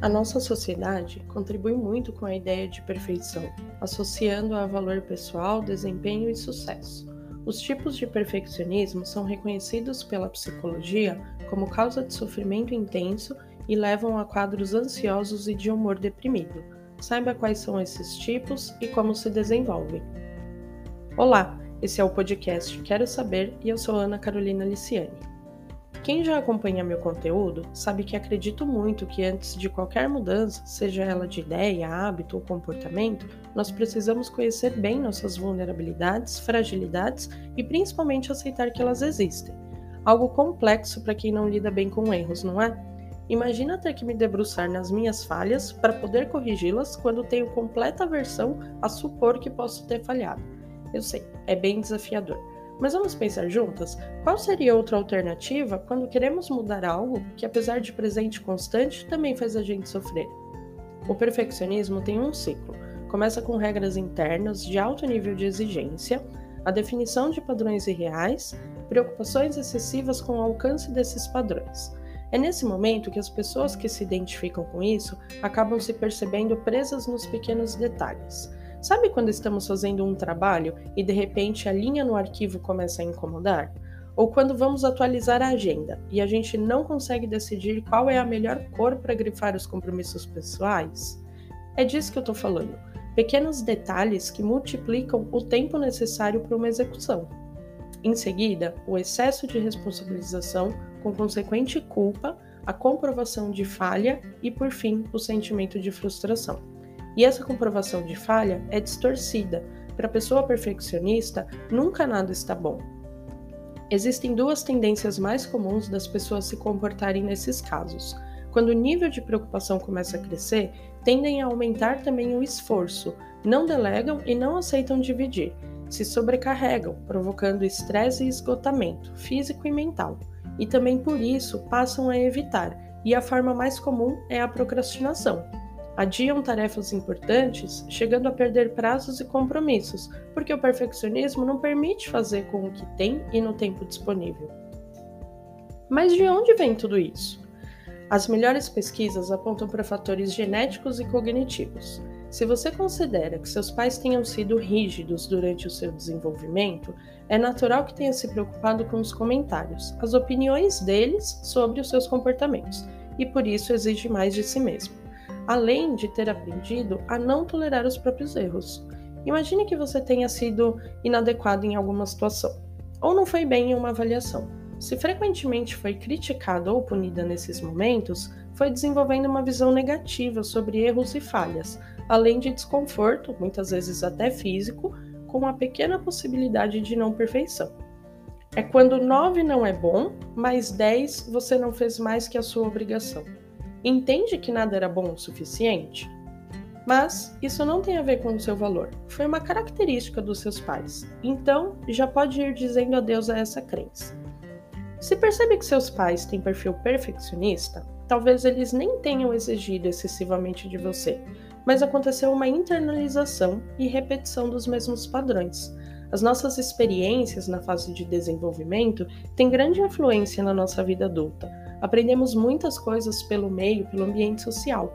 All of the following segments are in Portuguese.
A nossa sociedade contribui muito com a ideia de perfeição, associando-a a valor pessoal, desempenho e sucesso. Os tipos de perfeccionismo são reconhecidos pela psicologia como causa de sofrimento intenso e levam a quadros ansiosos e de humor deprimido. Saiba quais são esses tipos e como se desenvolvem. Olá, esse é o podcast Quero Saber e eu sou Ana Carolina Liciani. Quem já acompanha meu conteúdo sabe que acredito muito que antes de qualquer mudança, seja ela de ideia, hábito ou comportamento, nós precisamos conhecer bem nossas vulnerabilidades, fragilidades e principalmente aceitar que elas existem. Algo complexo para quem não lida bem com erros, não é? Imagina ter que me debruçar nas minhas falhas para poder corrigi-las quando tenho completa aversão a supor que posso ter falhado. Eu sei, é bem desafiador mas vamos pensar juntas? Qual seria outra alternativa quando queremos mudar algo que, apesar de presente constante, também faz a gente sofrer? O perfeccionismo tem um ciclo. Começa com regras internas de alto nível de exigência, a definição de padrões irreais, preocupações excessivas com o alcance desses padrões. É nesse momento que as pessoas que se identificam com isso acabam se percebendo presas nos pequenos detalhes. Sabe quando estamos fazendo um trabalho e de repente a linha no arquivo começa a incomodar? Ou quando vamos atualizar a agenda e a gente não consegue decidir qual é a melhor cor para grifar os compromissos pessoais? É disso que eu estou falando. Pequenos detalhes que multiplicam o tempo necessário para uma execução. Em seguida, o excesso de responsabilização, com consequente culpa, a comprovação de falha e, por fim, o sentimento de frustração. E essa comprovação de falha é distorcida. Para a pessoa perfeccionista, nunca nada está bom. Existem duas tendências mais comuns das pessoas se comportarem nesses casos. Quando o nível de preocupação começa a crescer, tendem a aumentar também o esforço, não delegam e não aceitam dividir, se sobrecarregam, provocando estresse e esgotamento físico e mental. E também por isso passam a evitar, e a forma mais comum é a procrastinação, adiam tarefas importantes, chegando a perder prazos e compromissos, porque o perfeccionismo não permite fazer com o que tem e no tempo disponível. Mas de onde vem tudo isso? As melhores pesquisas apontam para fatores genéticos e cognitivos. Se você considera que seus pais tenham sido rígidos durante o seu desenvolvimento, é natural que tenha se preocupado com os comentários, as opiniões deles sobre os seus comportamentos, e por isso exige mais de si mesmo além de ter aprendido a não tolerar os próprios erros. Imagine que você tenha sido inadequado em alguma situação, ou não foi bem em uma avaliação. Se frequentemente foi criticada ou punida nesses momentos, foi desenvolvendo uma visão negativa sobre erros e falhas, além de desconforto, muitas vezes até físico, com a pequena possibilidade de não perfeição. É quando 9 não é bom, mas 10 você não fez mais que a sua obrigação. Entende que nada era bom o suficiente? Mas isso não tem a ver com o seu valor, foi uma característica dos seus pais, então já pode ir dizendo adeus a essa crença. Se percebe que seus pais têm perfil perfeccionista, talvez eles nem tenham exigido excessivamente de você, mas aconteceu uma internalização e repetição dos mesmos padrões. As nossas experiências na fase de desenvolvimento têm grande influência na nossa vida adulta, aprendemos muitas coisas pelo meio, pelo ambiente social.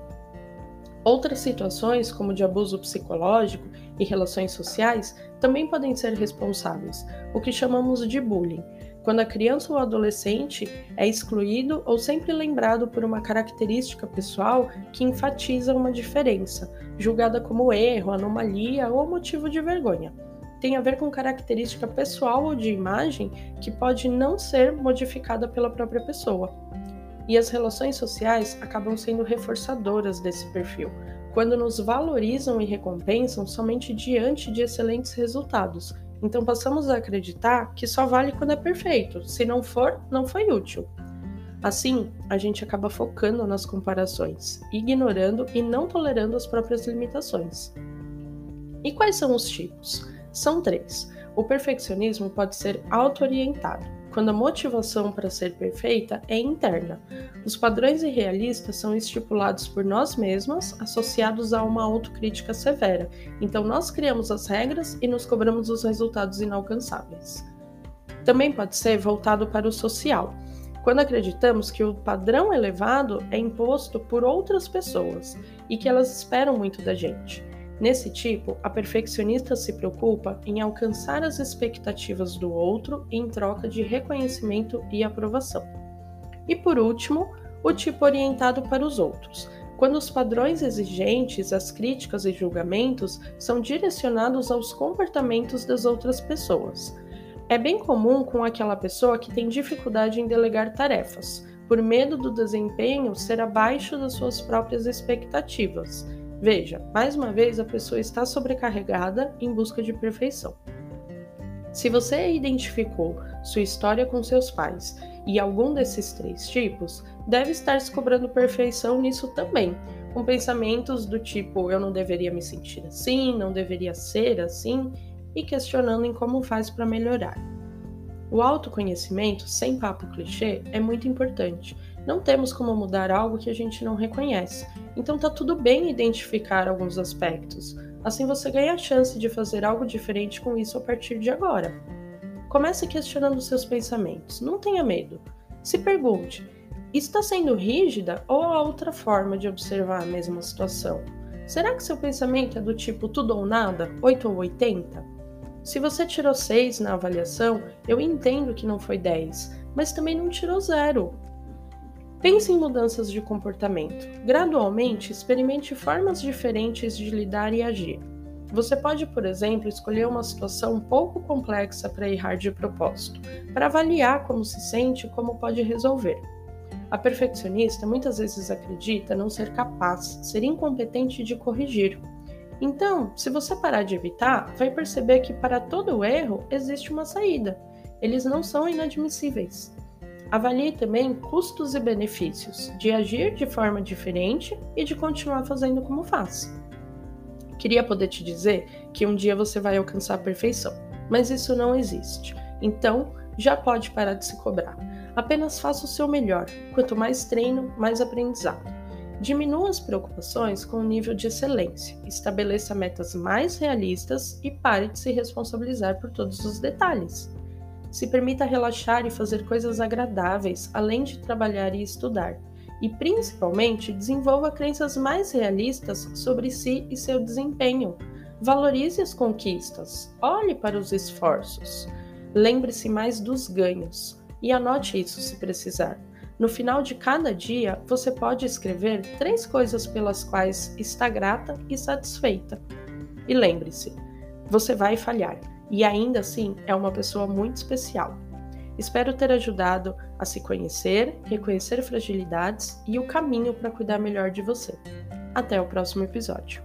Outras situações, como de abuso psicológico e relações sociais, também podem ser responsáveis, o que chamamos de bullying, quando a criança ou adolescente é excluído ou sempre lembrado por uma característica pessoal que enfatiza uma diferença, julgada como erro, anomalia ou motivo de vergonha tem a ver com característica pessoal ou de imagem que pode não ser modificada pela própria pessoa. E as relações sociais acabam sendo reforçadoras desse perfil, quando nos valorizam e recompensam somente diante de excelentes resultados. Então passamos a acreditar que só vale quando é perfeito, se não for, não foi útil. Assim, a gente acaba focando nas comparações, ignorando e não tolerando as próprias limitações. E quais são os tipos? São três. O perfeccionismo pode ser auto-orientado, quando a motivação para ser perfeita é interna. Os padrões irrealistas são estipulados por nós mesmas, associados a uma autocrítica severa. Então, nós criamos as regras e nos cobramos os resultados inalcançáveis. Também pode ser voltado para o social. quando acreditamos que o padrão elevado é imposto por outras pessoas e que elas esperam muito da gente. Nesse tipo, a perfeccionista se preocupa em alcançar as expectativas do outro em troca de reconhecimento e aprovação. E por último, o tipo orientado para os outros, quando os padrões exigentes, as críticas e julgamentos são direcionados aos comportamentos das outras pessoas. É bem comum com aquela pessoa que tem dificuldade em delegar tarefas, por medo do desempenho ser abaixo das suas próprias expectativas. Veja, mais uma vez a pessoa está sobrecarregada em busca de perfeição. Se você identificou sua história com seus pais e algum desses três tipos, deve estar se cobrando perfeição nisso também, com pensamentos do tipo eu não deveria me sentir assim, não deveria ser assim, e questionando em como faz para melhorar. O autoconhecimento, sem papo clichê, é muito importante. Não temos como mudar algo que a gente não reconhece, então tá tudo bem identificar alguns aspectos. Assim você ganha a chance de fazer algo diferente com isso a partir de agora. Comece questionando seus pensamentos, não tenha medo. Se pergunte: está sendo rígida ou há outra forma de observar a mesma situação? Será que seu pensamento é do tipo tudo ou nada, 8 ou 80? Se você tirou 6 na avaliação, eu entendo que não foi 10, mas também não tirou zero. Pense em mudanças de comportamento. Gradualmente, experimente formas diferentes de lidar e agir. Você pode, por exemplo, escolher uma situação pouco complexa para errar de propósito, para avaliar como se sente e como pode resolver. A perfeccionista muitas vezes acredita não ser capaz, ser incompetente de corrigir. Então, se você parar de evitar, vai perceber que para todo erro existe uma saída. Eles não são inadmissíveis. Avalie também custos e benefícios de agir de forma diferente e de continuar fazendo como faz. Queria poder te dizer que um dia você vai alcançar a perfeição, mas isso não existe. Então, já pode parar de se cobrar. Apenas faça o seu melhor. Quanto mais treino, mais aprendizado. Diminua as preocupações com o nível de excelência, estabeleça metas mais realistas e pare de se responsabilizar por todos os detalhes. Se permita relaxar e fazer coisas agradáveis, além de trabalhar e estudar e, principalmente, desenvolva crenças mais realistas sobre si e seu desempenho. Valorize as conquistas, olhe para os esforços, lembre-se mais dos ganhos e anote isso se precisar. No final de cada dia, você pode escrever três coisas pelas quais está grata e satisfeita. E lembre-se, você vai falhar e ainda assim é uma pessoa muito especial. Espero ter ajudado a se conhecer, reconhecer fragilidades e o caminho para cuidar melhor de você. Até o próximo episódio.